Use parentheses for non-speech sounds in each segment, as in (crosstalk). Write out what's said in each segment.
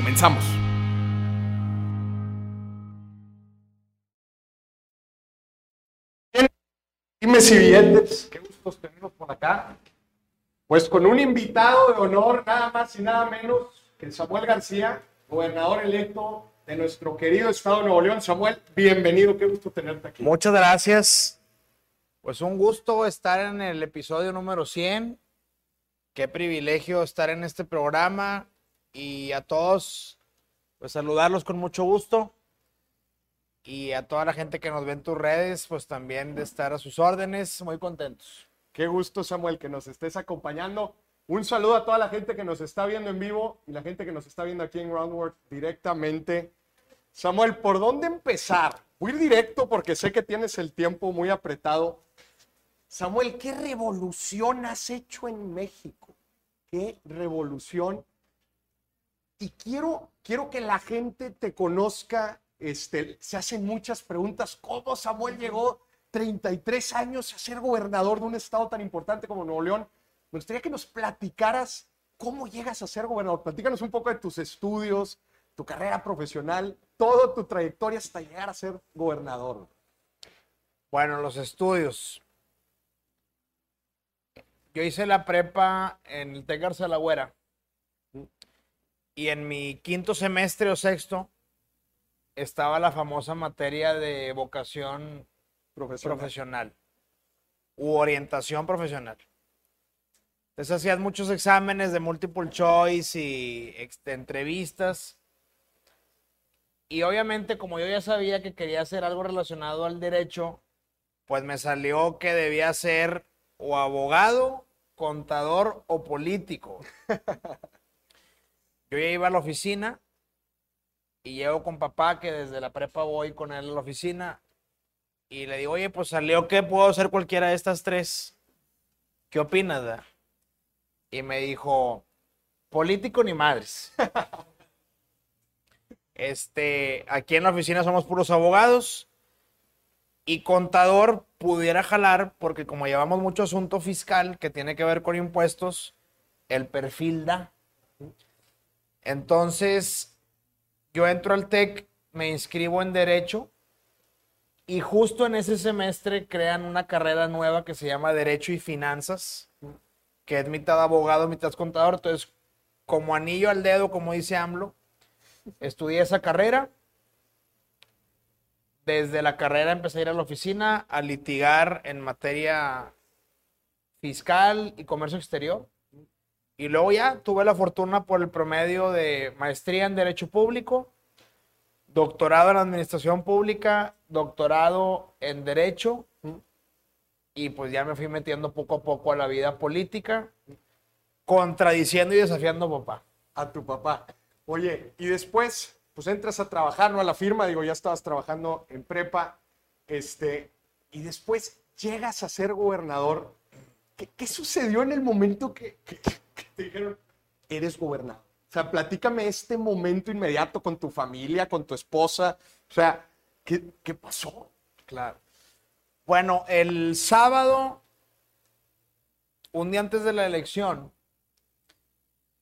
Comenzamos. Dime si billetes, qué gusto tenerlos por acá. Pues con un invitado de honor, nada más y nada menos que Samuel García, gobernador electo de nuestro querido estado de Nuevo León. Samuel, bienvenido, qué gusto tenerte aquí. Muchas gracias. Pues un gusto estar en el episodio número 100. Qué privilegio estar en este programa y a todos, pues saludarlos con mucho gusto. Y a toda la gente que nos ve en tus redes, pues también de estar a sus órdenes, muy contentos. Qué gusto, Samuel, que nos estés acompañando. Un saludo a toda la gente que nos está viendo en vivo y la gente que nos está viendo aquí en Groundwork directamente. Samuel, ¿por dónde empezar? Voy a ir directo porque sé que tienes el tiempo muy apretado. Samuel, ¿qué revolución has hecho en México? ¿Qué revolución? Y quiero, quiero que la gente te conozca. Este, se hacen muchas preguntas. ¿Cómo Samuel llegó 33 años a ser gobernador de un estado tan importante como Nuevo León? Me gustaría que nos platicaras cómo llegas a ser gobernador. Platícanos un poco de tus estudios, tu carrera profesional, toda tu trayectoria hasta llegar a ser gobernador. Bueno, los estudios. Yo hice la prepa en el de la Güera. Y en mi quinto semestre o sexto estaba la famosa materia de vocación Profesional. profesional u orientación profesional. Entonces hacías muchos exámenes de multiple choice y de entrevistas. Y obviamente como yo ya sabía que quería hacer algo relacionado al derecho, pues me salió que debía ser o abogado, contador o político. (laughs) Yo ya iba a la oficina y llego con papá, que desde la prepa voy con él a la oficina, y le digo, oye, pues salió que puedo hacer cualquiera de estas tres. ¿Qué opinas? da?" Y me dijo, político ni madres. (laughs) Este, aquí en la oficina somos puros abogados y contador pudiera jalar porque como llevamos mucho asunto fiscal que tiene que ver con impuestos, el perfil da. Entonces, yo entro al TEC, me inscribo en Derecho y justo en ese semestre crean una carrera nueva que se llama Derecho y Finanzas, que es mitad abogado, mitad contador. Entonces, como anillo al dedo, como dice AMLO, estudié esa carrera. Desde la carrera empecé a ir a la oficina a litigar en materia fiscal y comercio exterior. Y luego ya tuve la fortuna por el promedio de maestría en Derecho Público, doctorado en Administración Pública, doctorado en Derecho, y pues ya me fui metiendo poco a poco a la vida política, contradiciendo y desafiando a papá. a tu papá. Oye, y después, pues entras a trabajar, ¿no? A la firma, digo, ya estabas trabajando en prepa, este, y después llegas a ser gobernador. ¿Qué, qué sucedió en el momento que, te dijeron, eres gobernador? O sea, platícame este momento inmediato con tu familia, con tu esposa. O sea, ¿qué, qué pasó? Claro. Bueno, el sábado, un día antes de la elección,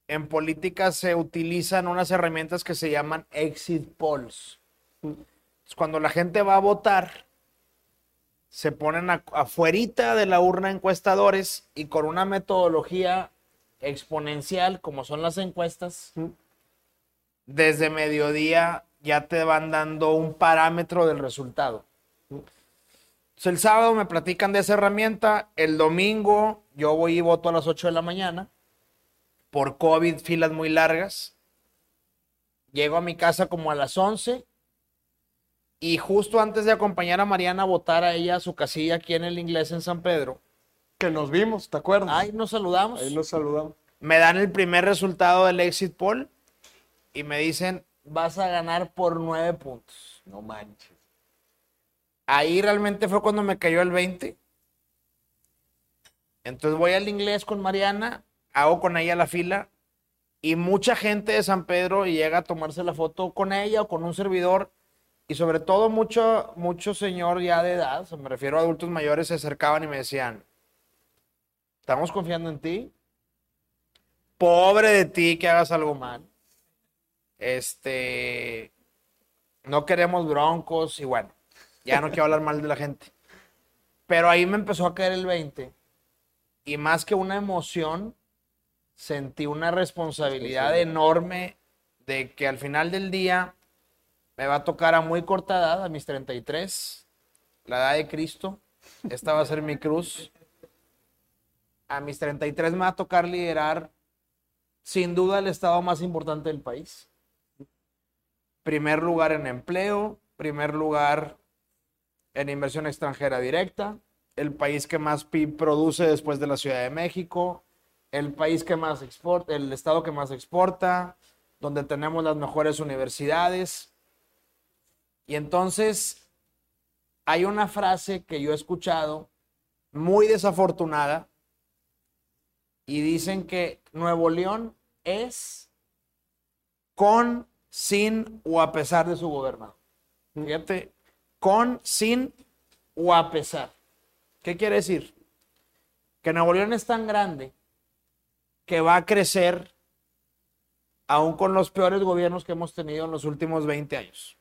en política se utilizan unas herramientas que se llaman exit polls. Cuando la gente va a votar, se ponen afuerita de la urna encuestadores y con una metodología exponencial, como son las encuestas, desde mediodía ya te van dando un parámetro del resultado. Entonces, el sábado me platican de esa herramienta, el domingo yo voy y voto a las 8 de la mañana, por COVID, filas muy largas. Llego a mi casa como a las 11 y justo antes de acompañar a Mariana a votar a ella a su casilla aquí en el inglés en San Pedro, Que nos vimos, ¿te acuerdas? ahí nos saludamos. Ahí nos saludamos. me dan el primer resultado del exit poll y me dicen, vas a ganar por nueve puntos. No manches. Ahí realmente fue cuando me cayó el 20. Entonces voy al inglés con Mariana, hago con ella la fila y mucha gente de San Pedro llega a tomarse la foto con ella o con un servidor y sobre todo mucho, mucho señor ya de edad, o sea, me refiero a adultos mayores, se acercaban y me decían, estamos confiando en ti. Pobre de ti que hagas algo mal. Este, no queremos broncos y bueno, ya no quiero hablar mal de la gente. Pero ahí me empezó a caer el 20 y más que una emoción, sentí una responsabilidad enorme de que al final del día me va a tocar a muy corta edad, a mis 33, la edad de Cristo. Esta va a ser mi cruz. A mis 33 me va a tocar liderar sin duda el estado más importante del país. Primer lugar en empleo, primer lugar en inversión extranjera directa, el país que más PIB produce después de la Ciudad de México, el país que más exporta, el estado que más exporta, donde tenemos las mejores universidades. Y entonces hay una frase que yo he escuchado muy desafortunada y dicen que Nuevo León es con, sin o a pesar de su gobernador. Fíjate, con, sin o a pesar. ¿Qué quiere decir? Que Nuevo León es tan grande que va a crecer aún con los peores gobiernos que hemos tenido en los últimos 20 años.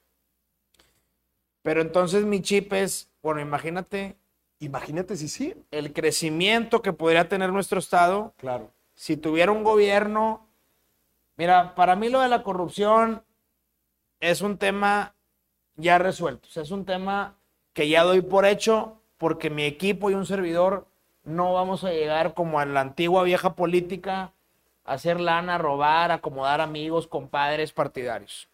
Pero entonces mi chip es, bueno, imagínate Imagínate si sí. el crecimiento que podría tener nuestro estado Claro. si tuviera un gobierno. Mira, para mí lo de la corrupción es un tema ya resuelto. O sea, es un tema que ya doy por hecho porque mi equipo y un servidor no vamos a llegar como a la antigua vieja política, a hacer lana, robar, acomodar amigos, compadres, partidarios.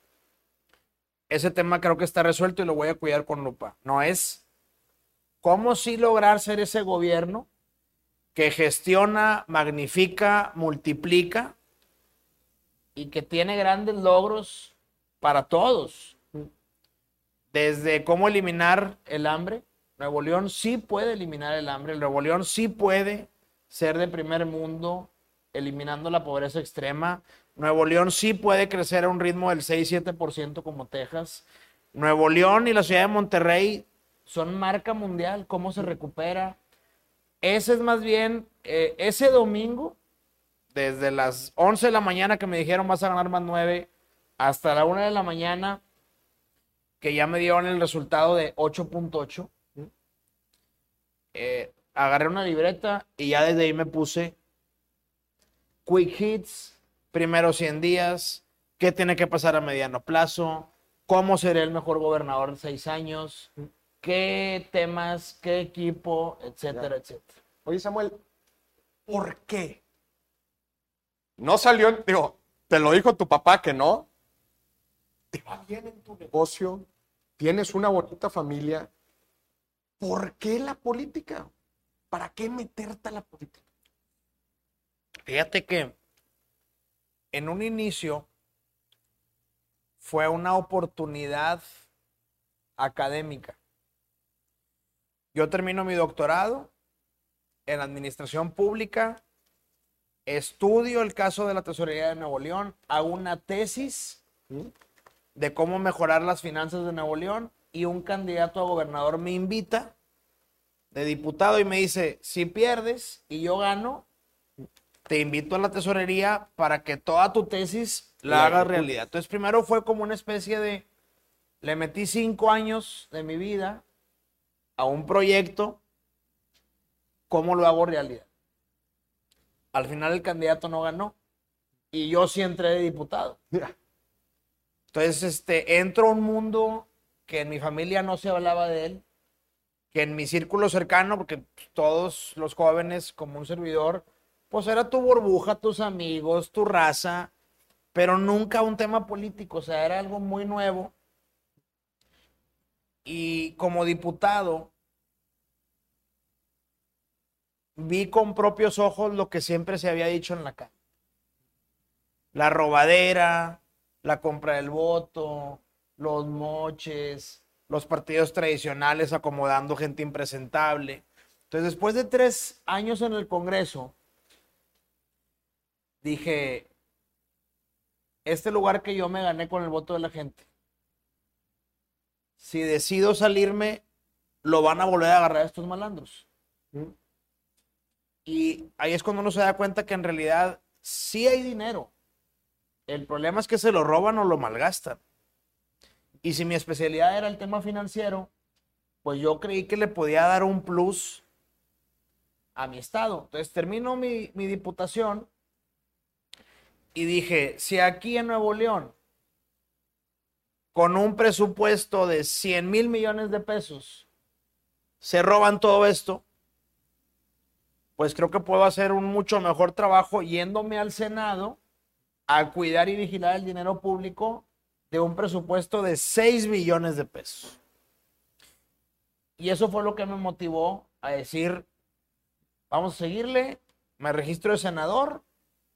Ese tema creo que está resuelto y lo voy a cuidar con lupa. No es cómo sí lograr ser ese gobierno que gestiona, magnifica, multiplica y que tiene grandes logros para todos. Desde cómo eliminar el hambre. Nuevo León sí puede eliminar el hambre. Nuevo León sí puede ser de primer mundo, eliminando la pobreza extrema. Nuevo León sí puede crecer a un ritmo del 6-7% como Texas. Nuevo León y la ciudad de Monterrey son marca mundial. ¿Cómo se recupera? Ese es más bien, eh, ese domingo, desde las 11 de la mañana que me dijeron vas a ganar más 9, hasta la 1 de la mañana, que ya me dieron el resultado de 8.8. Eh, agarré una libreta y ya desde ahí me puse quick hits, primeros 100 días, qué tiene que pasar a mediano plazo, cómo seré el mejor gobernador en seis años, qué temas, qué equipo, etcétera, etcétera. Oye, Samuel, ¿por qué? No salió, digo, te lo dijo tu papá que no. Te va bien en tu negocio, tienes una bonita familia. ¿Por qué la política? ¿Para qué meterte a la política? Fíjate que en un inicio fue una oportunidad académica. Yo termino mi doctorado en administración pública, estudio el caso de la tesorería de Nuevo León, hago una tesis de cómo mejorar las finanzas de Nuevo León y un candidato a gobernador me invita de diputado y me dice, si pierdes y yo gano, te invito a la tesorería para que toda tu tesis la La hagas realidad. Entonces primero fue como una especie de, le metí cinco años de mi vida a un proyecto, ¿cómo lo hago realidad? Al final el candidato no ganó y yo sí entré de diputado. Entonces, este, entro a un mundo que en mi familia no se hablaba de él, que en mi círculo cercano, porque todos los jóvenes, como un servidor, pues era tu burbuja, tus amigos, tu raza, pero nunca un tema político, o sea, era algo muy nuevo. Y como diputado, vi con propios ojos lo que siempre se había dicho en la calle. La robadera, la compra del voto, los moches, los partidos tradicionales acomodando gente impresentable. Entonces, después de tres años en el Congreso, dije, este lugar que yo me gané con el voto de la gente, si decido salirme, lo van a volver a agarrar estos malandros. ¿Mm? Y ahí es cuando uno se da cuenta que en realidad sí hay dinero. El problema es que se lo roban o lo malgastan. Y si mi especialidad era el tema financiero, pues yo creí que le podía dar un plus a mi estado. Entonces termino mi, mi diputación y dije, si aquí en Nuevo León, con un presupuesto de 100 mil millones de pesos, se roban todo esto, pues creo que puedo hacer un mucho mejor trabajo yéndome al Senado a cuidar y vigilar el dinero público de un presupuesto de 6 billones de pesos. Y eso fue lo que me motivó a decir, vamos a seguirle, me registro de senador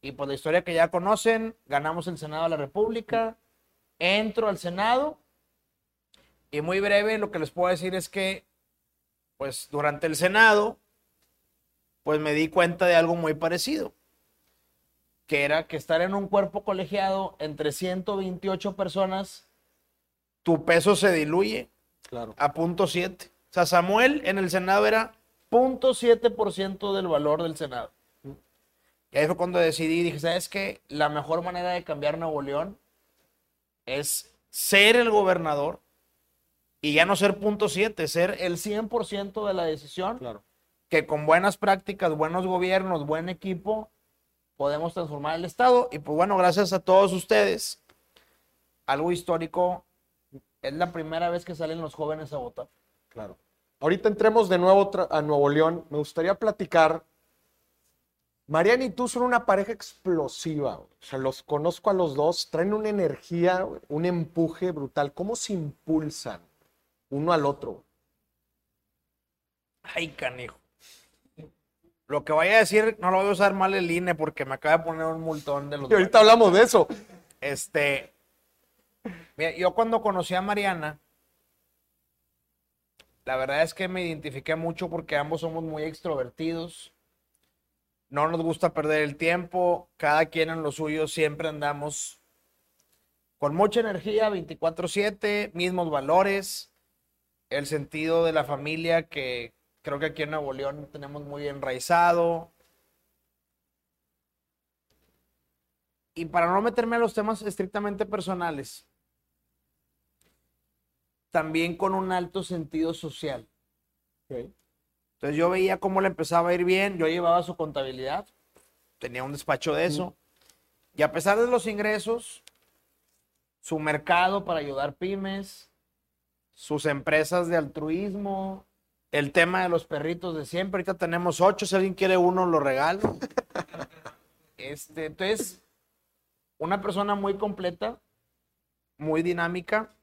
y por la historia que ya conocen, ganamos el Senado de la República, entro al Senado y muy breve lo que les puedo decir es que pues durante el Senado pues me di cuenta de algo muy parecido, que era que estar en un cuerpo colegiado entre 128 personas, tu peso se diluye Claro. a punto 7. O sea, Samuel en el Senado era punto 7% del valor del Senado. Y ahí fue cuando decidí, dije, ¿sabes qué? La mejor manera de cambiar Nuevo León es ser el gobernador y ya no ser punto 7, ser el 100% de la decisión Claro. que con buenas prácticas, buenos gobiernos, buen equipo, podemos transformar el Estado. Y pues bueno, gracias a todos ustedes, algo histórico, es la primera vez que salen los jóvenes a votar. Claro. Ahorita entremos de nuevo a Nuevo León. Me gustaría platicar. Mariana y tú son una pareja explosiva. O sea, los conozco a los dos. Traen una energía, un empuje brutal. ¿Cómo se impulsan uno al otro? Ay, canijo. Lo que vaya a decir, no lo voy a usar mal el INE porque me acaba de poner un multón de los... Y ahorita hablamos de eso. Este, mira, yo cuando conocí a Mariana, la verdad es que me identifiqué mucho porque ambos somos muy extrovertidos. No nos gusta perder el tiempo, cada quien en lo suyo siempre andamos con mucha energía, 24/7, mismos valores, el sentido de la familia que creo que aquí en Nuevo León tenemos muy enraizado. Y para no meterme a los temas estrictamente personales, también con un alto sentido social. Entonces yo veía cómo le empezaba a ir bien, yo llevaba su contabilidad, tenía un despacho de eso, y a pesar de los ingresos, su mercado para ayudar pymes, sus empresas de altruismo, el tema de los perritos de siempre, ahorita tenemos ocho, si alguien quiere uno, lo regalo. (laughs) Este, entonces, una persona muy completa, muy dinámica,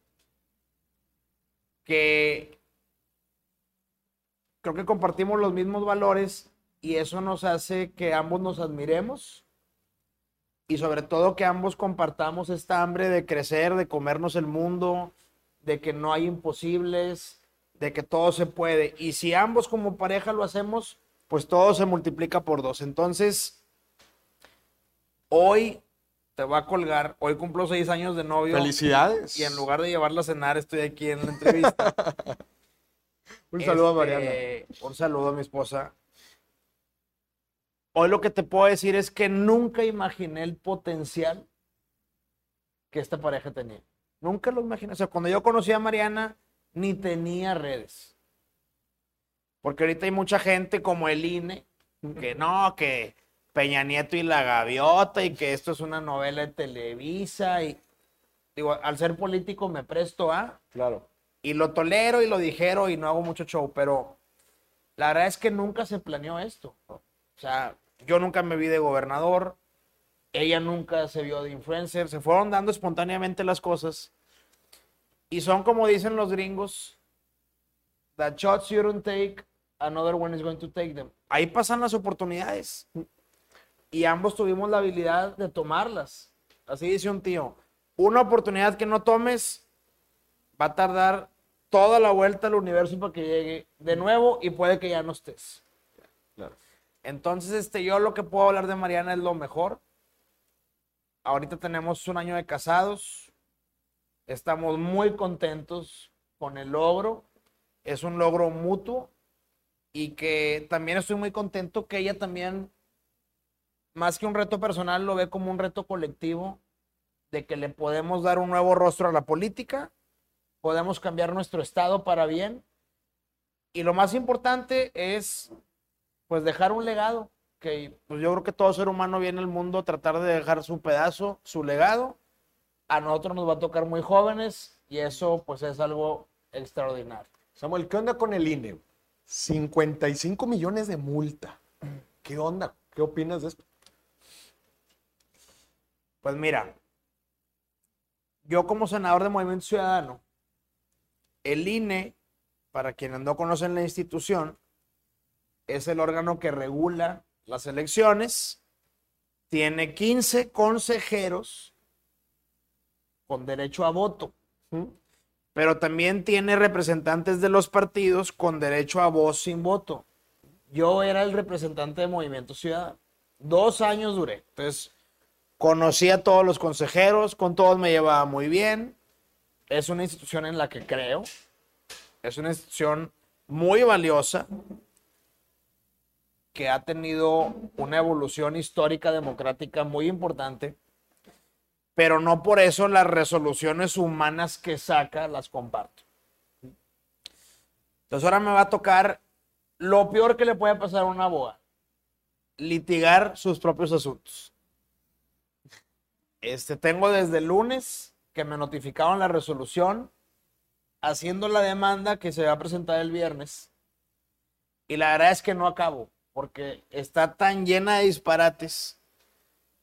que creo que compartimos los mismos valores y eso nos hace que ambos nos admiremos y sobre todo que ambos compartamos esta hambre de crecer, de comernos el mundo, de que no hay imposibles, de que todo se puede. Y si ambos como pareja lo hacemos, pues todo se multiplica por dos. Entonces, hoy te va a colgar, hoy cumplo seis años de novio. Felicidades. Y en lugar de llevarla a cenar, estoy aquí en la entrevista. (laughs) Un saludo a Este, Mariana. Un saludo a mi esposa. Hoy lo que te puedo decir es que nunca imaginé el potencial que esta pareja tenía. Nunca lo imaginé. O sea, cuando yo conocí a Mariana, ni tenía redes. Porque ahorita hay mucha gente como el INE, que no, que Peña Nieto y la Gaviota, y que esto es una novela de Televisa. Y digo, al ser político me presto a Claro. Y lo tolero y lo dijero y no hago mucho show, pero la verdad es que nunca se planeó esto. O sea, yo nunca me vi de gobernador, ella nunca se vio de influencer, se fueron dando espontáneamente las cosas. Y son como dicen los gringos, that shots you don't take, another one is going to take them. Ahí pasan las oportunidades. Y ambos tuvimos la habilidad de tomarlas. Así dice un tío, una oportunidad que no tomes va a tardar toda la vuelta al universo para que llegue de nuevo y puede que ya no estés. Claro. Entonces, este, yo lo que puedo hablar de Mariana es lo mejor. Ahorita tenemos un año de casados. Estamos muy contentos con el logro. Es un logro mutuo y que también estoy muy contento que ella también, más que un reto personal, lo ve como un reto colectivo de que le podemos dar un nuevo rostro a la política, podemos cambiar nuestro estado para bien y lo más importante es pues dejar un legado que pues yo creo que todo ser humano viene al mundo a tratar de dejar su pedazo, su legado. A nosotros nos va a tocar muy jóvenes y eso pues es algo extraordinario. Samuel, ¿qué onda con el INE? 55 millones de multa. ¿Qué onda? ¿Qué opinas de esto? Pues mira, yo como senador de Movimiento Ciudadano, el INE, para quienes no conocen la institución, es el órgano que regula las elecciones, tiene 15 consejeros con derecho a voto, pero también tiene representantes de los partidos con derecho a voz sin voto. Yo era el representante de Movimiento Ciudadano. Dos años duré. Entonces, conocí a todos los consejeros, con todos me llevaba muy bien. Es una institución en la que creo. Es una institución muy valiosa que ha tenido una evolución histórica democrática muy importante, pero no por eso las resoluciones humanas que saca las comparto. Entonces ahora me va a tocar lo peor que le puede pasar a una boa, litigar sus propios asuntos. Este, tengo desde el lunes que me notificaron la resolución haciendo la demanda que se va a presentar el viernes. Y la verdad es que no acabo porque está tan llena de disparates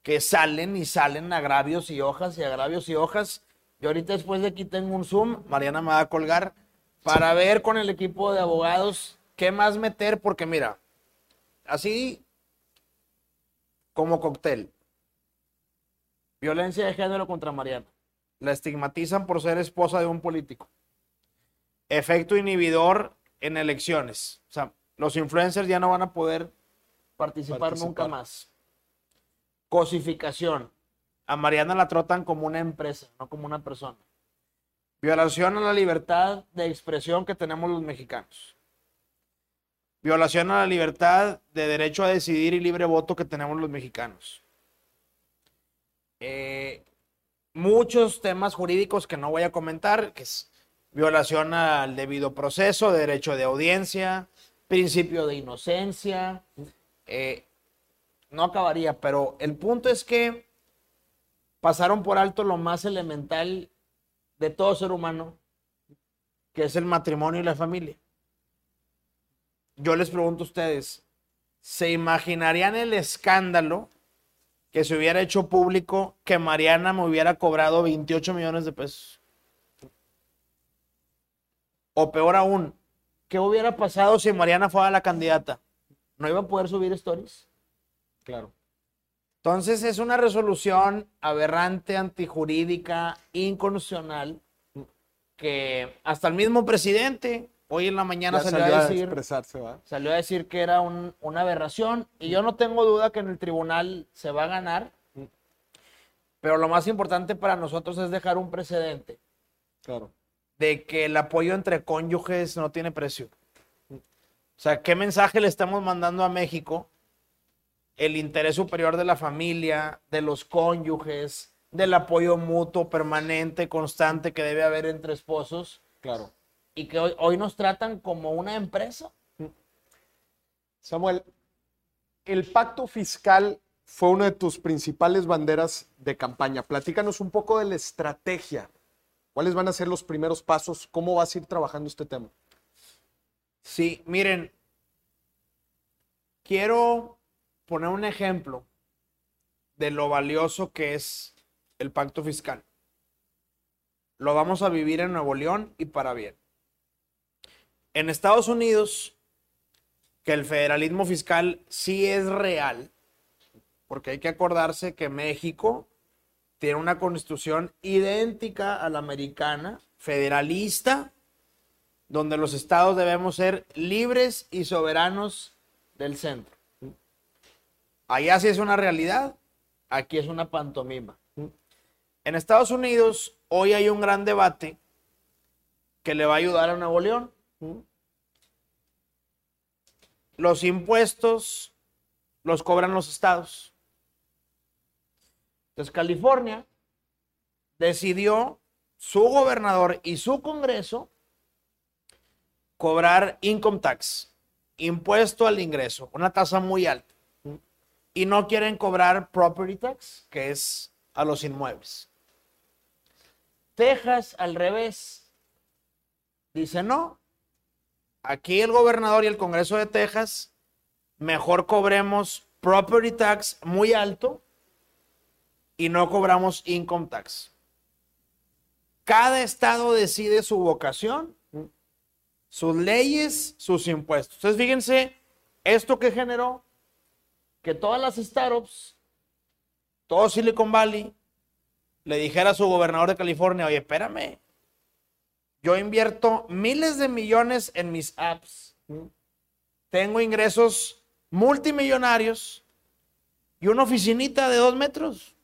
que salen y salen agravios y hojas y agravios y hojas. Y ahorita después de aquí tengo un Zoom, Mariana me va a colgar para ver con el equipo de abogados qué más meter, porque mira, así como cóctel, violencia de género contra Mariana, la estigmatizan por ser esposa de un político, efecto inhibidor en elecciones, o sea, los influencers ya no van a poder participar, nunca más. Cosificación. A Mariana la tratan como una empresa, no como una persona. Violación a la libertad de expresión que tenemos los mexicanos. Violación a la libertad de derecho a decidir y libre voto que tenemos los mexicanos. Eh, muchos temas jurídicos que no voy a comentar, que es violación al debido proceso, derecho de audiencia, principio de inocencia. Eh, no acabaría, pero el punto es que pasaron por alto lo más elemental de todo ser humano, que es el matrimonio y la familia. Yo les pregunto a ustedes, ¿se imaginarían el escándalo que se hubiera hecho público que Mariana me hubiera cobrado 28 millones de pesos? O peor aún, ¿qué hubiera pasado si Mariana fuera la candidata? ¿No iba a poder subir stories? Claro. Entonces es una resolución aberrante, antijurídica, inconstitucional, que hasta el mismo presidente hoy en la mañana salió, a decir, salió a decir que era una aberración y yo no tengo duda que en el tribunal se va a ganar, pero lo más importante para nosotros es dejar un precedente. Claro de que el apoyo entre cónyuges no tiene precio. O sea, ¿qué mensaje le estamos mandando a México? El interés superior de la familia, de los cónyuges, del apoyo mutuo, permanente, constante que debe haber entre esposos. Claro. Y que hoy, hoy nos tratan como una empresa. Samuel, el pacto fiscal fue una de tus principales banderas de campaña. Platícanos un poco de la estrategia ¿Cuáles van a ser los primeros pasos? ¿Cómo vas a ir trabajando este tema? Sí, miren, quiero poner un ejemplo de lo valioso que es el pacto fiscal. Lo vamos a vivir en Nuevo León y para bien. En Estados Unidos, que el federalismo fiscal sí es real, porque hay que acordarse que México tiene una constitución idéntica a la americana, federalista, donde los estados debemos ser libres y soberanos del centro. Allá sí es una realidad, aquí es una pantomima. En Estados Unidos hoy hay un gran debate que le va a ayudar a Nuevo León. Los impuestos los cobran los estados. Entonces California decidió su gobernador y su Congreso cobrar income tax, impuesto al ingreso, una tasa muy alta. Y no quieren cobrar property tax, que es a los inmuebles. Texas, al revés, dice no. Aquí el gobernador y el Congreso de Texas, mejor cobremos property tax muy alto y no cobramos income tax. Cada estado decide su vocación, sus leyes, sus impuestos. Entonces, fíjense, esto que generó que todas las startups, todo Silicon Valley, le dijera a su gobernador de California, oye, espérame, yo invierto miles de millones en mis apps, tengo ingresos multimillonarios y una oficinita de dos metros.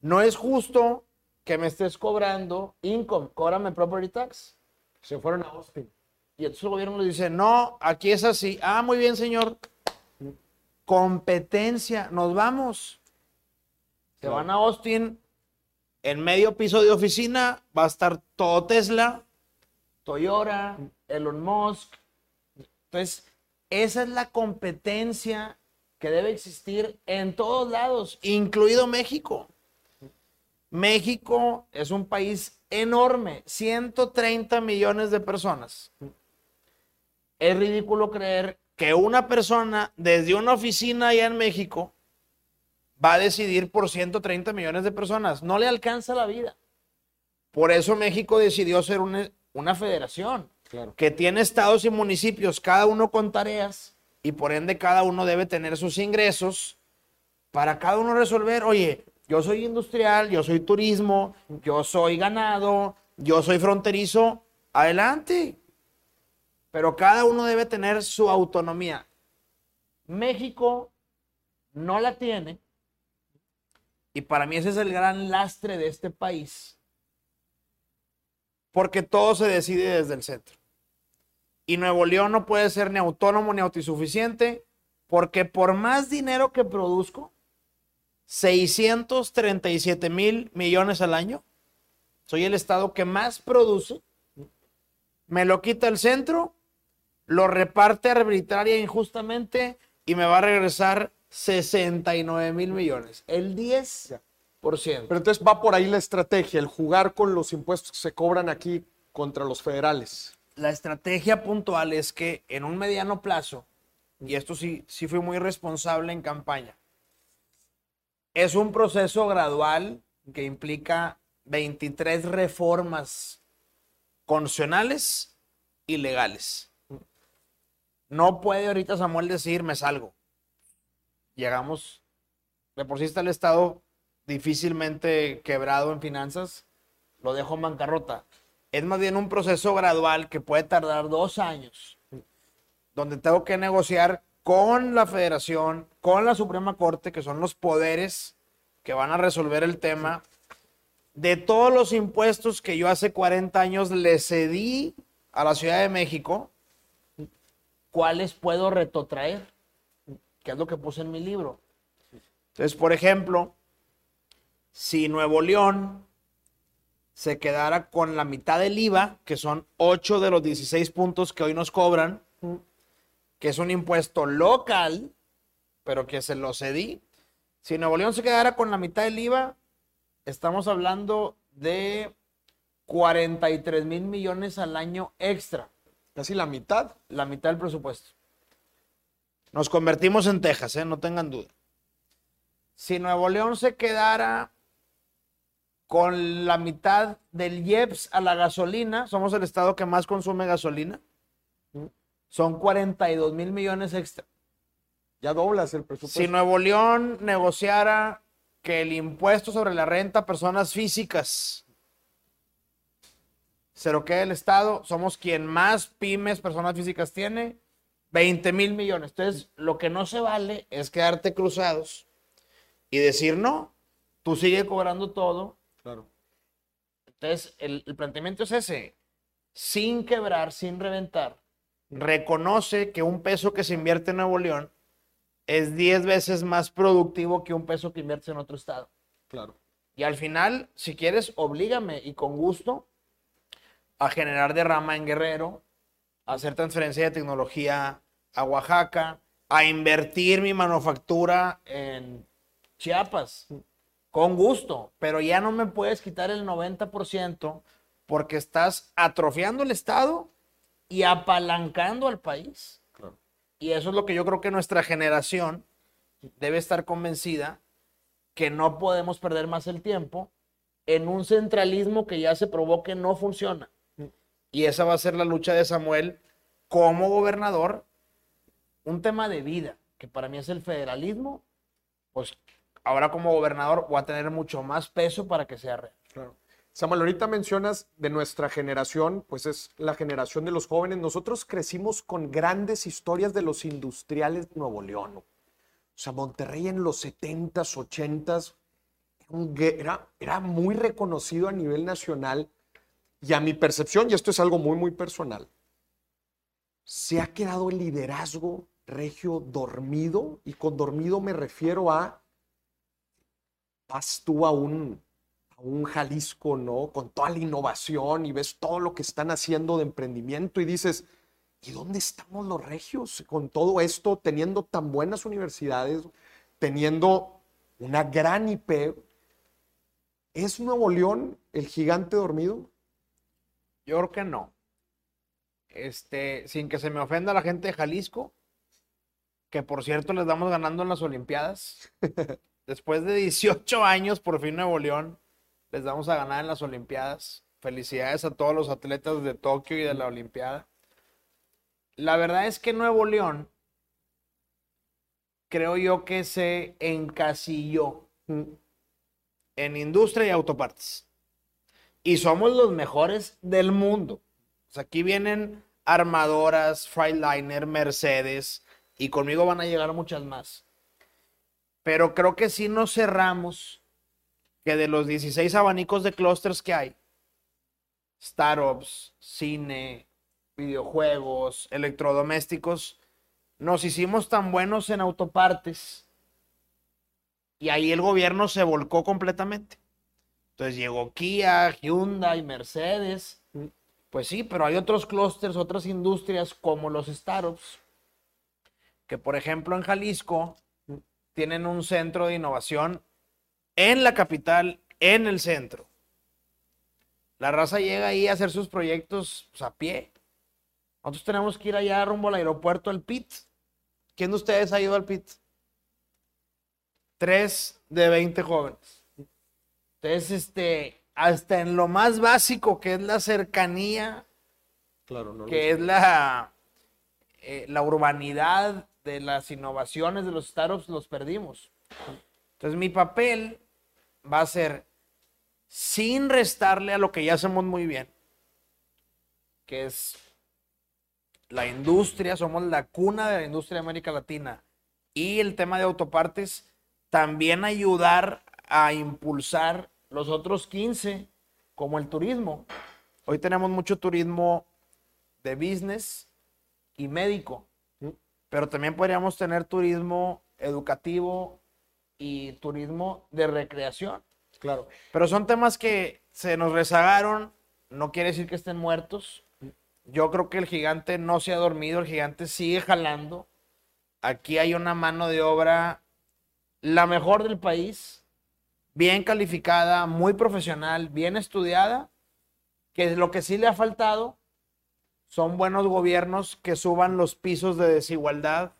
No es justo que me estés cobrando income, cóbrame property tax. Se fueron a Austin. Y entonces el gobierno le dice, no, aquí es así. Ah, muy bien, señor. Competencia, nos vamos. Se van a Austin, en medio piso de oficina va a estar todo Tesla, Toyota, Elon Musk. Entonces, esa es la competencia que debe existir en todos lados, incluido México. México es un país enorme, 130 millones de personas. Es ridículo creer que una persona desde una oficina allá en México va a decidir por 130 millones de personas. No le alcanza la vida. Por eso México decidió ser una, una federación Claro. que tiene estados y municipios, cada uno con tareas, y por ende cada uno debe tener sus ingresos para cada uno resolver, oye, yo soy industrial, yo soy turismo, yo soy ganado, yo soy fronterizo, adelante. Pero cada uno debe tener su autonomía. México no la tiene, y para mí ese es el gran lastre de este país, porque todo se decide desde el centro. Y Nuevo León no puede ser ni autónomo ni autosuficiente, porque por más dinero que produzco, 637 mil millones al año, soy el estado que más produce, me lo quita el centro, lo reparte arbitraria e injustamente y me va a regresar 69 mil millones, el 10%. Pero entonces va por ahí la estrategia, el jugar con los impuestos que se cobran aquí contra los federales. la estrategia puntual es que en un mediano plazo, y esto sí, sí fui muy responsable en campaña, es un proceso gradual que implica 23 reformas constitucionales y legales. No puede ahorita Samuel decir, me salgo. Llegamos, de por sí está el Estado difícilmente quebrado en finanzas, lo dejo en bancarrota. Es más bien un proceso gradual que puede tardar dos años, donde tengo que negociar con la federación, con la Suprema Corte, que son los poderes que van a resolver el tema, de todos los impuestos que yo hace 40 años le cedí a la Ciudad de México, ¿cuáles puedo retrotraer? Que es lo que puse en mi libro. Entonces, por ejemplo, si Nuevo León se quedara con la mitad del IVA, que son 8 de los 16 puntos que hoy nos cobran, que es un impuesto local, pero que se lo cedí. Si Nuevo León se quedara con la mitad del IVA, estamos hablando de 43 mil millones al año extra, Casi la mitad. la mitad del presupuesto. Nos convertimos en Texas, ¿eh? no tengan duda. Si Nuevo León se quedara con la mitad del IEPS a la gasolina, somos el estado que más consume gasolina, son 42 mil millones extra. Ya doblas el presupuesto. Si Nuevo León negociara que el impuesto sobre la renta a personas físicas se lo queda el Estado. Somos quien más pymes, personas físicas tiene. 20 mil millones. Entonces, lo que no se vale es quedarte cruzados y decir, no, tú sigue cobrando todo. Claro. Entonces, el, el planteamiento es ese, sin quebrar, sin reventar, reconoce que un peso que se invierte en Nuevo León es 10 veces más productivo que un peso que inviertes en otro estado. Claro. Y al final, si quieres, oblígame y con gusto a generar derrama en Guerrero, a hacer transferencia de tecnología a Oaxaca, a invertir mi manufactura en Chiapas. Con gusto, pero ya no me puedes quitar el 90% porque estás atrofiando el Estado y apalancando al país. Claro. Y eso es lo que yo creo que nuestra generación debe estar convencida que no podemos perder más el tiempo en un centralismo que ya se probó que no funciona. Y esa va a ser la lucha de Samuel como gobernador. Un tema de vida, que para mí es el federalismo, pues ahora como gobernador voy a tener mucho más peso para que sea real. Claro. Samuel, ahorita mencionas de nuestra generación, pues es la generación de los jóvenes. Nosotros crecimos con grandes historias de los industriales de Nuevo León. O sea, Monterrey en los 70s, 80s era, era muy reconocido a nivel nacional. Y a mi percepción, y esto es algo muy, muy personal, se ha quedado el liderazgo regio dormido. Y con dormido me refiero a, vas tú a un, un Jalisco, ¿no? Con toda la innovación y ves todo lo que están haciendo de emprendimiento y dices, ¿y dónde estamos los regios con todo esto, teniendo tan buenas universidades, teniendo una gran IP? ¿Es Nuevo León el gigante dormido? Yo creo que no. Este, sin que se me ofenda la gente de Jalisco, que por cierto les damos ganando en las Olimpiadas. (laughs) Después de 18 años, por fin Nuevo León les vamos a ganar en las Olimpiadas. Felicidades a todos los atletas de Tokio y de la Olimpiada. La verdad es que Nuevo León, creo yo que se encasilló en industria y autopartes. Y somos los mejores del mundo. O sea, aquí vienen armadoras, Freightliner, Mercedes, y conmigo van a llegar muchas más. Pero creo que si nos cerramos que de los 16 abanicos de clusters que hay, startups, cine, videojuegos, electrodomésticos, nos hicimos tan buenos en autopartes y ahí el gobierno se volcó completamente. Entonces llegó Kia, Hyundai, Mercedes. Pues sí, pero hay otros clústeres, otras industrias como los startups, que por ejemplo en Jalisco tienen un centro de innovación en la capital, en el centro. La raza llega ahí a hacer sus proyectos pues, a pie. Nosotros tenemos que ir allá rumbo al aeropuerto, al PIT. ¿Quién de ustedes ha ido al PIT? Tres de 20 jóvenes. Entonces, este, hasta en lo más básico que es la cercanía, Claro, no. que es la, eh, la urbanidad de las innovaciones de los startups, los perdimos. Entonces, mi papel va a ser sin restarle a lo que ya hacemos muy bien, que es la industria, somos la cuna de la industria de América Latina y el tema de autopartes, también ayudar a impulsar los otros 15, como el turismo. Hoy tenemos mucho turismo de business y médico, pero también podríamos tener turismo educativo y turismo de recreación. Claro. Pero son temas que se nos rezagaron, no quiere decir que estén muertos. Yo creo que el gigante no se ha dormido, el gigante sigue jalando. Aquí hay una mano de obra, la mejor del país, bien calificada, muy profesional, bien estudiada, que lo que sí le ha faltado son buenos gobiernos que suban los pisos de desigualdad,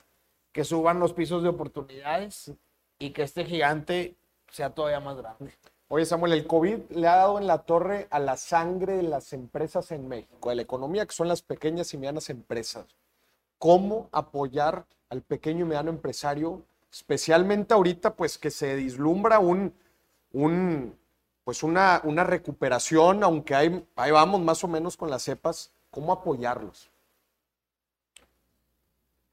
que suban los pisos de oportunidades y que este gigante sea todavía más grande. Oye, Samuel, el COVID le ha dado en la torre a la sangre de las empresas en México, a la economía, que son las pequeñas y medianas empresas. ¿Cómo apoyar al pequeño y mediano empresario especialmente ahorita, pues que se dislumbra un, un pues una, una recuperación, aunque hay, ahí vamos más o menos con las cepas, ¿cómo apoyarlos?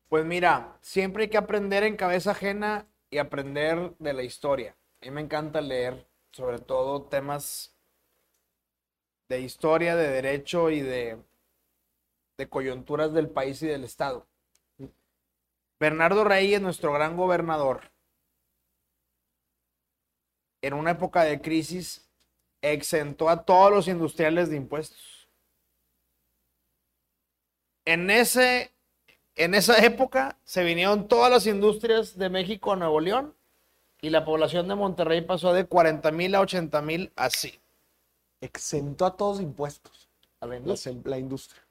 Pues mira, siempre hay que aprender en cabeza ajena y aprender de la historia. A mí me encanta leer, sobre todo temas de historia, de derecho y de, de coyunturas del país y del Estado. Bernardo Reyes, nuestro gran gobernador, en una época de crisis, exentó a todos los industriales de impuestos. En, ese, en esa época se vinieron todas las industrias de México a Nuevo León y la población de Monterrey pasó de 40 mil a 80 mil así. Exentó a todos impuestos a la la, industria. la industria.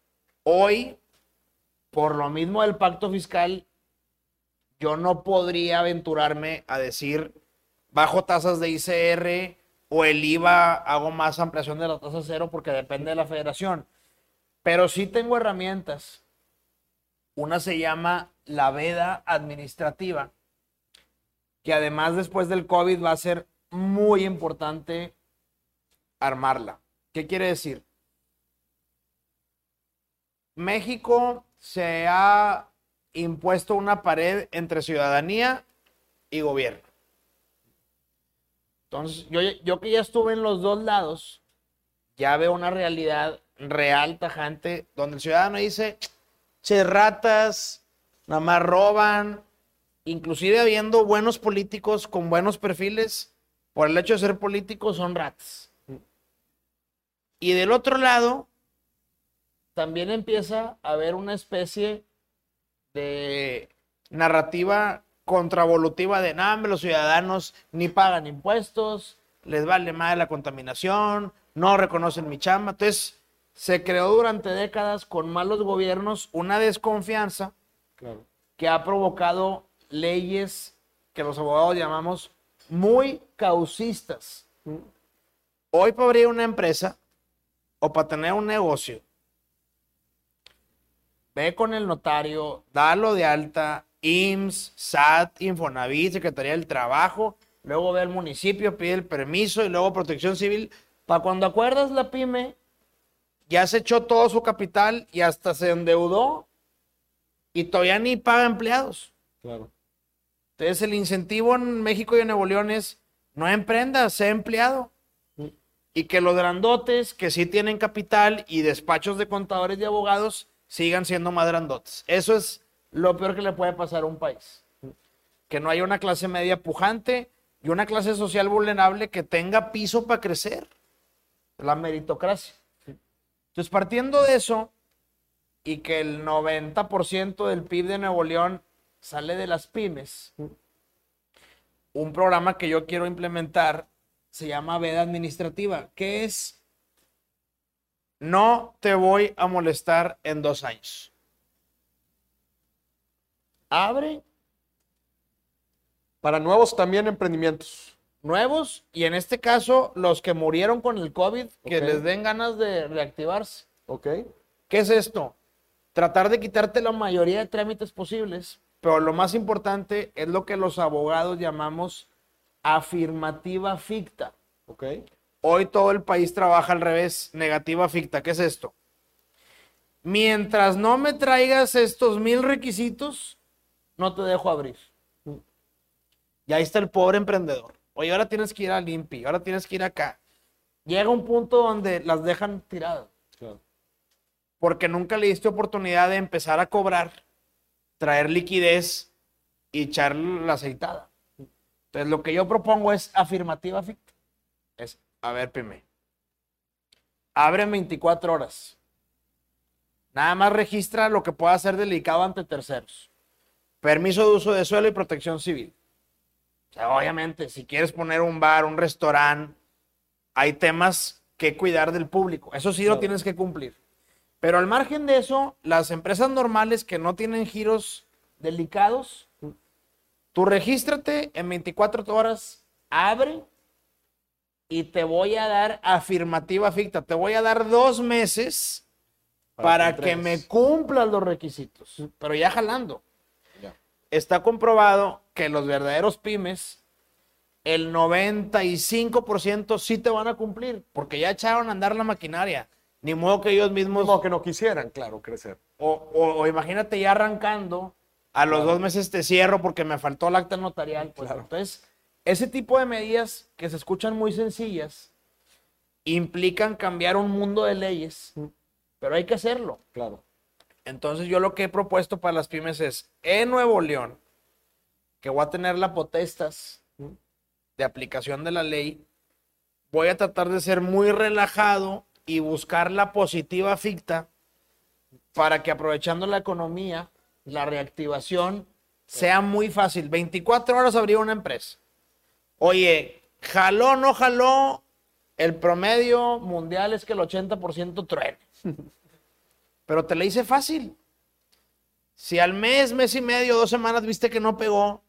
Hoy, por lo mismo del pacto fiscal, yo no podría aventurarme a decir bajo tasas de ICR o el IVA hago más ampliación de la tasa cero porque depende de la federación. Pero sí tengo herramientas. Una se llama la veda administrativa, que además después del COVID va a ser muy importante armarla. ¿Qué quiere decir? México se ha impuesto una pared entre ciudadanía y gobierno. Entonces, yo, yo que ya estuve en los dos lados, ya veo una realidad real, tajante, donde el ciudadano dice, che, ratas, nada más roban, inclusive habiendo buenos políticos con buenos perfiles, por el hecho de ser políticos son ratas. Y del otro lado, también empieza a haber una especie de narrativa contravolutiva de nada, los ciudadanos ni pagan impuestos, les vale más la contaminación, no reconocen mi chamba. Entonces, se creó durante décadas con malos gobiernos una desconfianza Claro. que ha provocado leyes que los abogados llamamos muy causistas. Hoy para abrir una empresa o para tener un negocio, ve con el notario, dalo de alta, IMSS, SAT, Infonavit, Secretaría del Trabajo, luego ve al municipio, pide el permiso y luego protección civil. Para cuando acuerdas la pyme, ya se echó todo su capital y hasta se endeudó y todavía ni paga empleados. Claro. Entonces el incentivo en México y en Nuevo León es no emprenda, sea empleado. Y que los grandotes que sí tienen capital y despachos de contadores y abogados sigan siendo más grandotes. Eso es lo peor que le puede pasar a un país. Que no haya una clase media pujante y una clase social vulnerable que tenga piso para crecer. La meritocracia. Entonces, partiendo de eso, y que el 90% del PIB de Nuevo León sale de las pymes, un programa que yo quiero implementar se llama veda administrativa, que es no te voy a molestar en dos años. Abre Para nuevos también emprendimientos. Nuevos y en este caso los que murieron con el COVID, que les den ganas de reactivarse. ¿Ok? ¿Qué es esto? Tratar de quitarte la mayoría de trámites posibles, pero lo más importante es lo que los abogados llamamos afirmativa ficta. ¿Ok? Hoy todo el país trabaja al revés, negativa ficta. ¿Qué es esto? Mientras no me traigas estos mil requisitos, no te dejo abrir. Y ahí está el pobre emprendedor. Oye, ahora tienes que ir al INPI, ahora tienes que ir acá. Llega un punto donde las dejan tiradas, Claro. porque nunca le diste oportunidad de empezar a cobrar, traer liquidez y echar la aceitada. Entonces, lo que yo propongo es afirmativa ficta. Es, a ver, Pime. Abre en 24 horas. Nada más registra lo que pueda ser delicado ante terceros. Permiso de uso de suelo y protección civil. Sea, obviamente, si quieres poner un bar, un restaurante, hay temas que cuidar del público. Eso sí lo tienes que cumplir. Pero al margen de eso, las empresas normales que no tienen giros delicados, tú regístrate en 24 horas, abre y te voy a dar afirmativa ficta. Te voy a dar dos meses Para para, que me cumplas los requisitos, pero ya jalando. Ya. Está comprobado que los verdaderos pymes, el 95% sí te van a cumplir, porque ya echaron a andar la maquinaria. Ni modo que ellos mismos... Como que no quisieran, claro, crecer. O, o- o imagínate ya arrancando, a los dos meses te cierro porque me faltó el acta notarial. Pues, Claro. Entonces, ese tipo de medidas que se escuchan muy sencillas implican cambiar un mundo de leyes, pero hay que hacerlo. Claro. Entonces, yo lo que he propuesto para las pymes es, en Nuevo León, que voy a tener la potestas de aplicación de la ley, voy a tratar de ser muy relajado y buscar la positiva ficta para que aprovechando la economía, la reactivación sea muy fácil. 24 horas abrir una empresa. Oye, jaló, no jaló, el promedio mundial es que el 80% truene. Pero te la hice fácil. Si al mes, mes y medio, dos semanas viste que no pegó,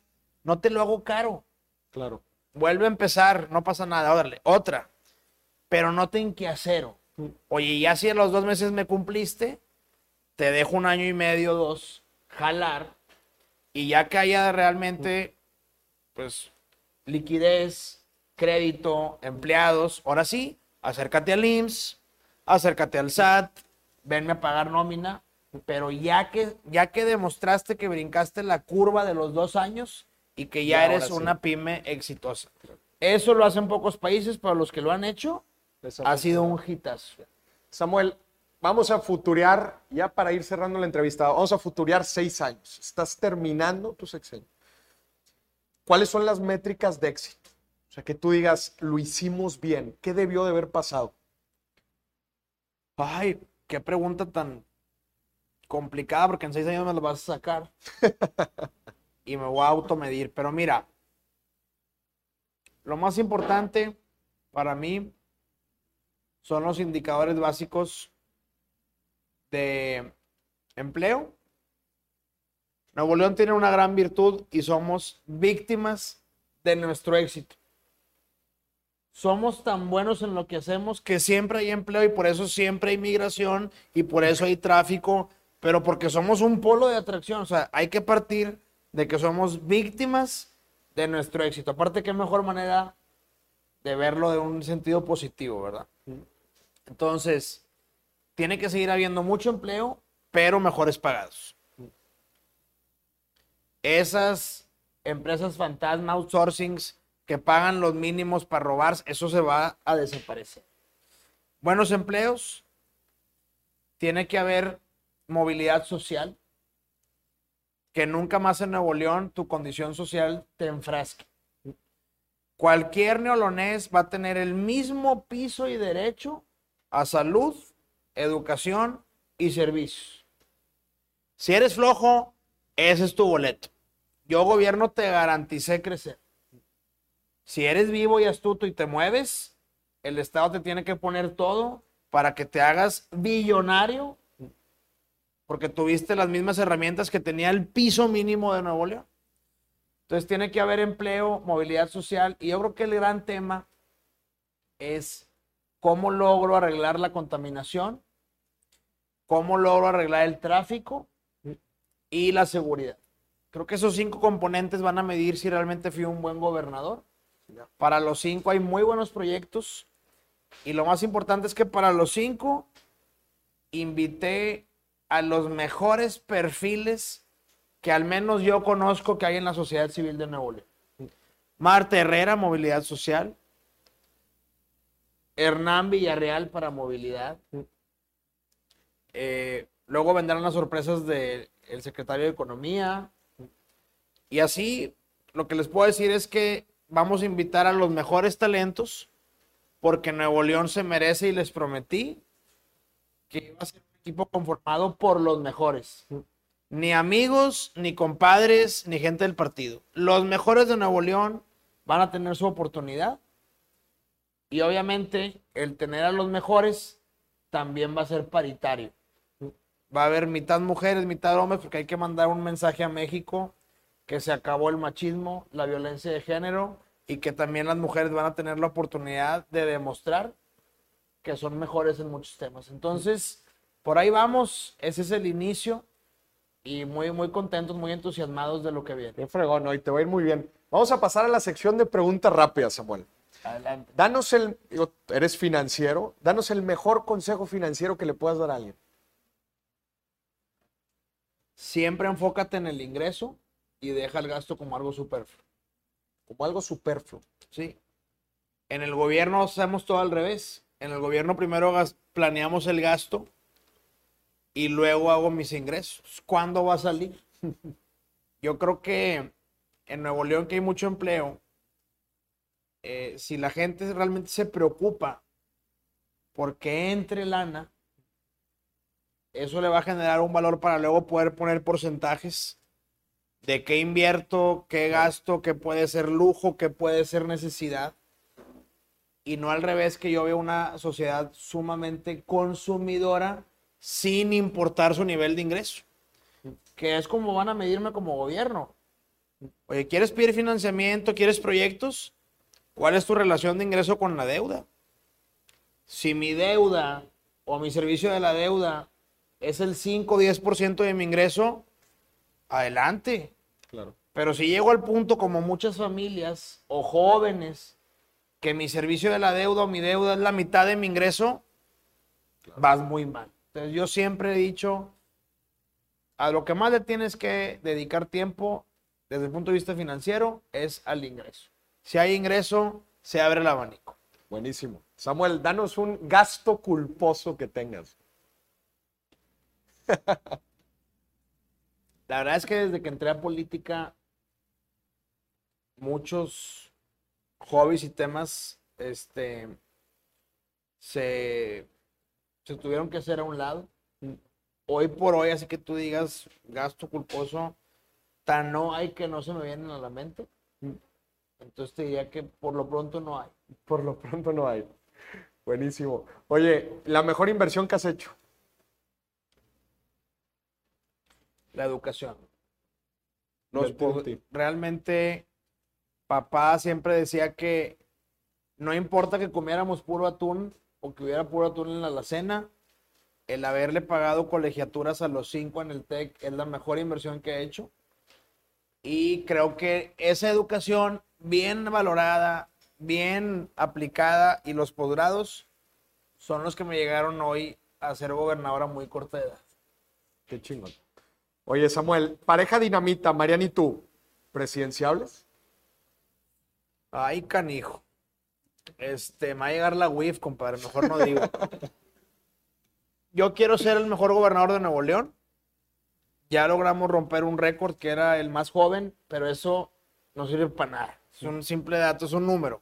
no te lo hago caro. Claro. Vuelve a empezar, no pasa nada, órale, otra. Pero no te inquiacero. Oye, ya si a los dos meses me cumpliste, te dejo un año y medio, dos, jalar. Y ya que haya realmente, pues, liquidez, crédito, empleados, ahora sí, acércate al IMSS, acércate al SAT, venme a pagar nómina. Pero ya que, ya que demostraste que brincaste la curva de los dos años y que ya eres sí. una pyme exitosa. Eso lo hacen pocos países, pero los que lo han hecho, ha sido un hitazo. Samuel, vamos a futurear, ya para ir cerrando la entrevista, vamos a futurear seis años. Estás terminando tu sexenio. ¿Cuáles son las métricas de éxito? O sea, que tú digas, lo hicimos bien. ¿Qué debió de haber pasado? Ay, qué pregunta tan complicada, porque en seis años me lo vas a sacar. (laughs) y me voy a automedir. Pero mira, lo más importante para mí son los indicadores básicos de empleo. Nuevo León tiene una gran virtud y somos víctimas de nuestro éxito. Somos tan buenos en lo que hacemos que siempre hay empleo y por eso siempre hay migración y por eso hay tráfico, pero porque somos un polo de atracción. O sea, hay que partir de que somos víctimas de nuestro éxito. Aparte, qué mejor manera de verlo de un sentido positivo, ¿verdad? Entonces, tiene que seguir habiendo mucho empleo, pero mejores pagados. Esas empresas fantasma, outsourcings, que pagan los mínimos para robar, eso se va a desaparecer. Buenos empleos, tiene que haber movilidad social, que nunca más en Nuevo León tu condición social te enfrasque. Cualquier neolonés va a tener el mismo piso y derecho a salud, educación y servicios. Si eres flojo, ese es tu boleto. Yo, gobierno, te garanticé crecer. Si eres vivo y astuto y te mueves, el Estado te tiene que poner todo para que te hagas billonario, porque tuviste las mismas herramientas que tenía el piso mínimo de Nuevo León. Entonces tiene que haber empleo, movilidad social, y yo creo que el gran tema es cómo logro arreglar la contaminación, cómo logro arreglar el tráfico y la seguridad. Creo que esos cinco componentes van a medir si realmente fui un buen gobernador. Para los cinco hay muy buenos proyectos y lo más importante es que para los cinco invité a los mejores perfiles que al menos yo conozco que hay en la sociedad civil de Nuevo León. Marta Herrera, movilidad social. Hernán Villarreal para movilidad. Eh, luego vendrán las sorpresas del secretario de Economía. Y así, lo que les puedo decir es que vamos a invitar a los mejores talentos, porque Nuevo León se merece y les prometí que iba a ser equipo conformado por los mejores. Ni amigos, ni compadres, ni gente del partido. Los mejores de Nuevo León van a tener su oportunidad. Y obviamente el tener a los mejores también va a ser paritario. Va a haber mitad mujeres, mitad hombres, porque hay que mandar un mensaje a México que se acabó el machismo, la violencia de género y que también las mujeres van a tener la oportunidad de demostrar que son mejores en muchos temas. Entonces, por ahí vamos, ese es el inicio y muy, muy contentos, muy entusiasmados de lo que viene. Qué fregón, hoy te va a ir muy bien. Vamos a pasar a la sección de preguntas rápidas, Samuel. Adelante. Danos el, eres financiero, danos el mejor consejo financiero que le puedas dar a alguien. Siempre enfócate en el ingreso y deja el gasto como algo superfluo. Como algo superfluo. Sí. En el gobierno hacemos todo al revés. En el gobierno primero planeamos el gasto y luego hago mis ingresos. ¿Cuándo va a salir? (laughs) Yo creo que en Nuevo León, que hay mucho empleo, eh, si la gente realmente se preocupa porque entre lana, eso le va a generar un valor para luego poder poner porcentajes de qué invierto, qué gasto, qué puede ser lujo, qué puede ser necesidad. Y no al revés, que yo veo una sociedad sumamente consumidora sin importar su nivel de ingreso. Que es como van a medirme como gobierno. Oye, ¿quieres pedir financiamiento? ¿Quieres proyectos? ¿Cuál es tu relación de ingreso con la deuda? Si mi deuda o mi servicio de la deuda es el 5 o 10% de mi ingreso, adelante. Claro. Pero si llego al punto como muchas familias o jóvenes que mi servicio de la deuda o mi deuda es la mitad de mi ingreso, vas muy mal. Entonces yo siempre he dicho, a lo que más le tienes que dedicar tiempo desde el punto de vista financiero es al ingreso. Si hay ingreso, se abre el abanico. Buenísimo. Samuel, danos un gasto culposo que tengas. (laughs) La verdad es que desde que entré a política, muchos hobbies y temas este, se, se tuvieron que hacer a un lado. Hoy por hoy, así que tú digas gasto culposo, tan no hay que no se me vienen a la mente. Entonces te diría que por lo pronto no hay. Por lo pronto no hay. Buenísimo. Oye, la mejor inversión que has hecho. La educación. Los realmente, papá siempre decía que no importa que comiéramos puro atún o que hubiera puro atún en la alacena, el haberle pagado colegiaturas a los cinco en el TEC es la mejor inversión que he hecho. Y creo que esa educación bien valorada, bien aplicada y los posgrados son los que me llegaron hoy a ser gobernador a muy corta edad. Qué chingón. Oye, Samuel, pareja dinamita, Mariana y tú, ¿presidenciables? Ay, canijo. Este, me va a llegar la WIF, compadre, mejor no digo. Yo quiero ser el mejor gobernador de Nuevo León. Ya logramos romper un récord que era el más joven, pero eso no sirve para nada. Es un simple dato, es un número.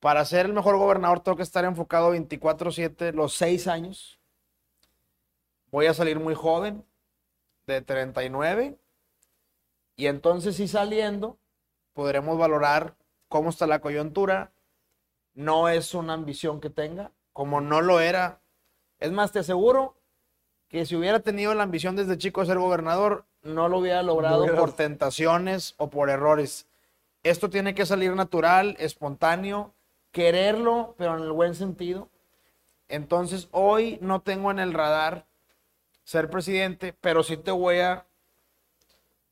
Para ser el mejor gobernador tengo que estar enfocado 24/7 los seis años. Voy a salir muy joven, de 39. Y entonces sí saliendo, podremos valorar cómo está la coyuntura. No es una ambición que tenga, como no lo era. Es más, te aseguro que si hubiera tenido la ambición desde chico de ser gobernador, no lo hubiera logrado hubieras- por tentaciones o por errores. Esto tiene que salir natural, espontáneo, quererlo, pero en el buen sentido. Entonces, hoy no tengo en el radar ser presidente, pero sí te voy a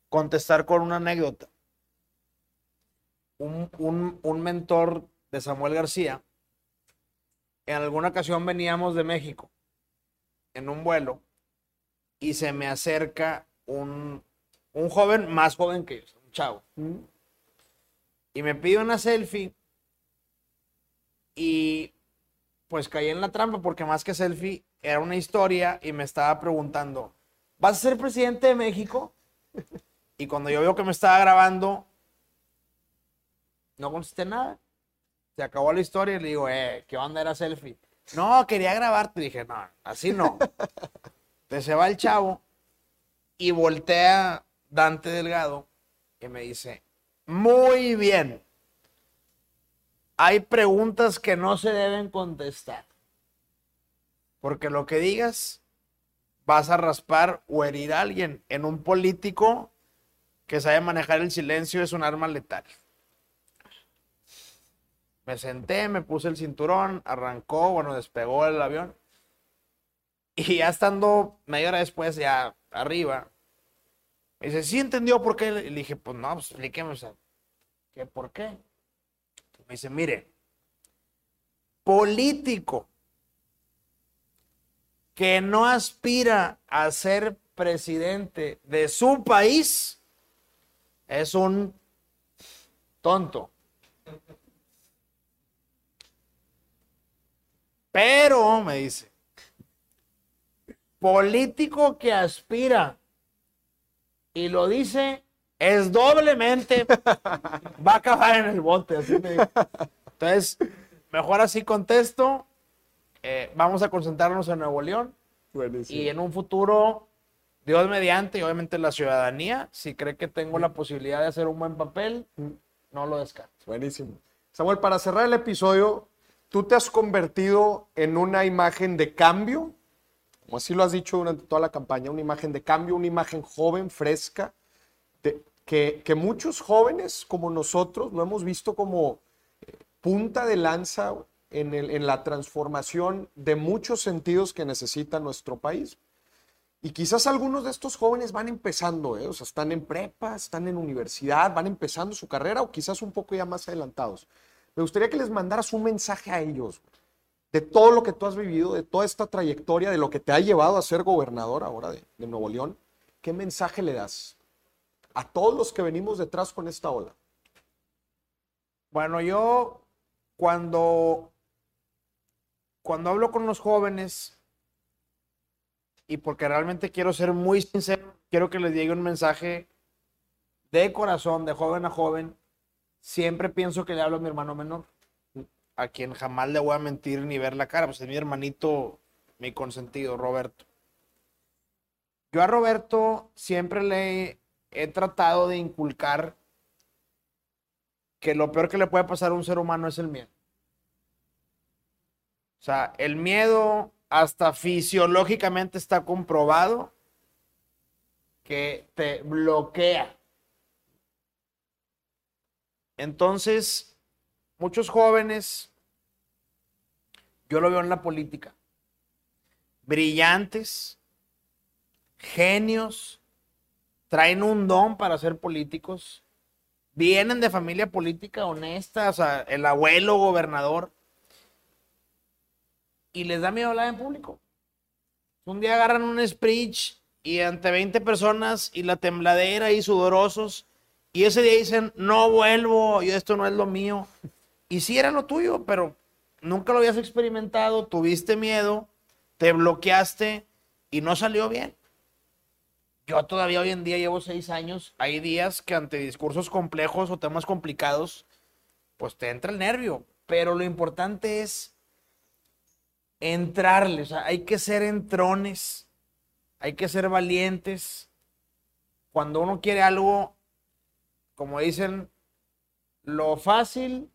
contestar con una anécdota. Un, un- un mentor de Samuel García, en alguna ocasión veníamos de México en un vuelo y se me acerca un, un joven más joven que yo, un chavo, y me pide una selfie y pues caí en la trampa porque más que selfie era una historia y me estaba preguntando, ¿vas a ser presidente de México? (laughs) Y cuando yo veo que me estaba grabando, no contesté nada. Se acabó la historia y le digo, eh, ¿qué onda era selfie? No, quería grabarte. Dije, no, así no. (laughs) Entonces se va el chavo y voltea Dante Delgado y me dice, muy bien. Hay preguntas que no se deben contestar. Porque lo que digas vas a raspar o herir a alguien. En un político que sabe manejar el silencio es un arma letal. Me senté, me puse el cinturón, arrancó, bueno, despegó el avión. Y ya estando media hora después, ya arriba. Me dice, ¿sí entendió por qué? Le dije, pues no, pues explíqueme, o ¿qué por qué? Me dice, mire, político que no aspira a ser presidente de su país es un tonto. Pero, me dice, político que aspira y lo dice es doblemente (laughs) va a acabar en el bote. Así me dijo. Entonces, mejor así contesto. eh, vamos a concentrarnos en Nuevo León Buenísimo. y en un futuro, Dios mediante, y obviamente la ciudadanía, si cree que tengo la posibilidad de hacer un buen papel, no lo descarto. Buenísimo. Samuel, para cerrar el episodio, tú te has convertido en una imagen de cambio, como así lo has dicho durante toda la campaña, una imagen de cambio, una imagen joven, fresca, de- que, muchos jóvenes como nosotros lo hemos visto como eh, punta de lanza en la transformación de muchos sentidos que necesita nuestro país. Y quizás algunos de estos jóvenes van empezando, ¿eh? o sea, están en prepa, están en universidad, van empezando su carrera o quizás un poco ya más adelantados. Me gustaría que les mandaras un mensaje a ellos de todo lo que tú has vivido, de toda esta trayectoria, de lo que te ha llevado a ser gobernador ahora de, de Nuevo León. ¿Qué mensaje le das a todos los que venimos detrás con esta ola? Bueno, yo cuando, cuando hablo con los jóvenes, y porque realmente quiero ser muy sincero, quiero que les llegue un mensaje de corazón, de joven a joven, siempre pienso que le hablo a mi hermano menor, a quien jamás le voy a mentir ni ver la cara, pues es mi hermanito, mi consentido, Roberto. Yo a Roberto siempre le he tratado de inculcar que lo peor que le puede pasar a un ser humano es el miedo. O sea, el miedo hasta fisiológicamente está comprobado que te bloquea. Entonces, muchos jóvenes, yo lo veo en la política, brillantes, genios, traen un don para ser políticos, vienen de familia política honesta, o sea, el abuelo gobernador, y les da miedo hablar en público. Un día agarran un speech y ante 20 personas y la tembladera y sudorosos, y ese día dicen, no vuelvo, y esto no es lo mío. Y sí era lo tuyo, pero nunca lo habías experimentado, tuviste miedo, te bloqueaste y no salió bien. Yo todavía hoy en día llevo seis años. Hay días que ante discursos complejos o temas complicados, pues te entra el nervio. Pero lo importante es entrarle. O sea, hay que ser entrones. Hay que ser valientes. Cuando uno quiere algo, como dicen, lo fácil,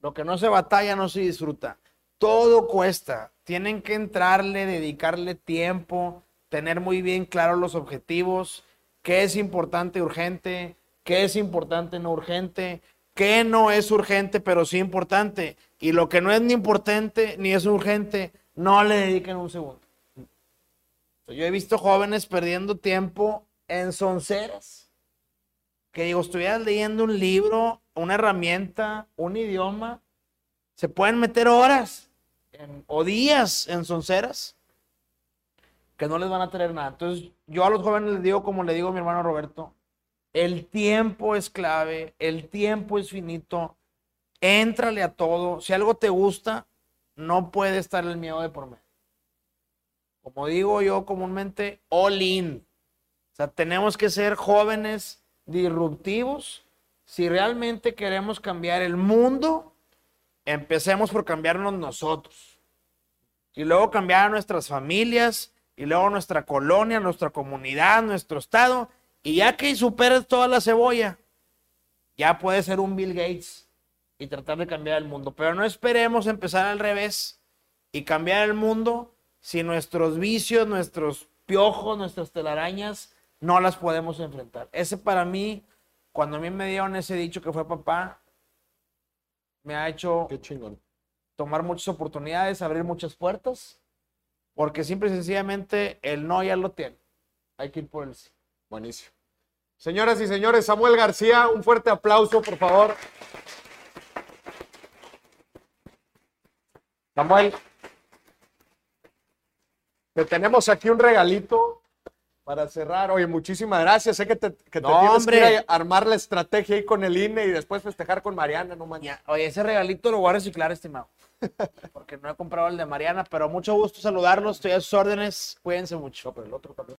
lo que no se batalla no se disfruta. Todo cuesta. Tienen que entrarle, dedicarle tiempo, tener muy bien claros los objetivos, qué es importante, urgente, qué es importante, no urgente, qué no es urgente, pero sí importante. Y lo que no es ni importante ni es urgente, no le dediquen un segundo. Yo he visto jóvenes perdiendo tiempo en sonceras. Que digo, estuvieras leyendo un libro, una herramienta, un idioma, se pueden meter horas en- o días en sonceras que no les van a traer nada. Entonces, yo a los jóvenes les digo, como le digo a mi hermano Roberto, el tiempo es clave, el tiempo es finito, éntrale a todo. Si algo te gusta, no puede estar el miedo de por medio. Como digo yo comúnmente, all in. O sea, tenemos que ser jóvenes disruptivos. Si realmente queremos cambiar el mundo, empecemos por cambiarnos nosotros. Y luego cambiar a nuestras familias, y luego nuestra colonia, nuestra comunidad, nuestro estado. Y ya que superes toda la cebolla, ya puede ser un Bill Gates y tratar de cambiar el mundo. Pero no esperemos empezar al revés y cambiar el mundo si nuestros vicios, nuestros piojos, nuestras telarañas no las podemos enfrentar. Ese para mí, cuando a mí me dieron ese dicho que fue papá, me ha hecho Qué chingón. tomar muchas oportunidades, abrir muchas puertas, porque simple y sencillamente el no ya lo tiene. Hay que ir por el sí. Buenísimo. Señoras y señores, Samuel García, un fuerte aplauso, por favor. Samuel, te tenemos aquí un regalito para cerrar. Oye, muchísimas gracias. Sé que te, que te No, tienes que ir a armar la estrategia ahí con el INE y después festejar con Mariana, no manches. Oye, ese regalito lo voy a reciclar, estimado. Porque no he comprado el de Mariana, pero mucho gusto saludarlos. Estoy a sus órdenes. Cuídense mucho. No, pero el otro también.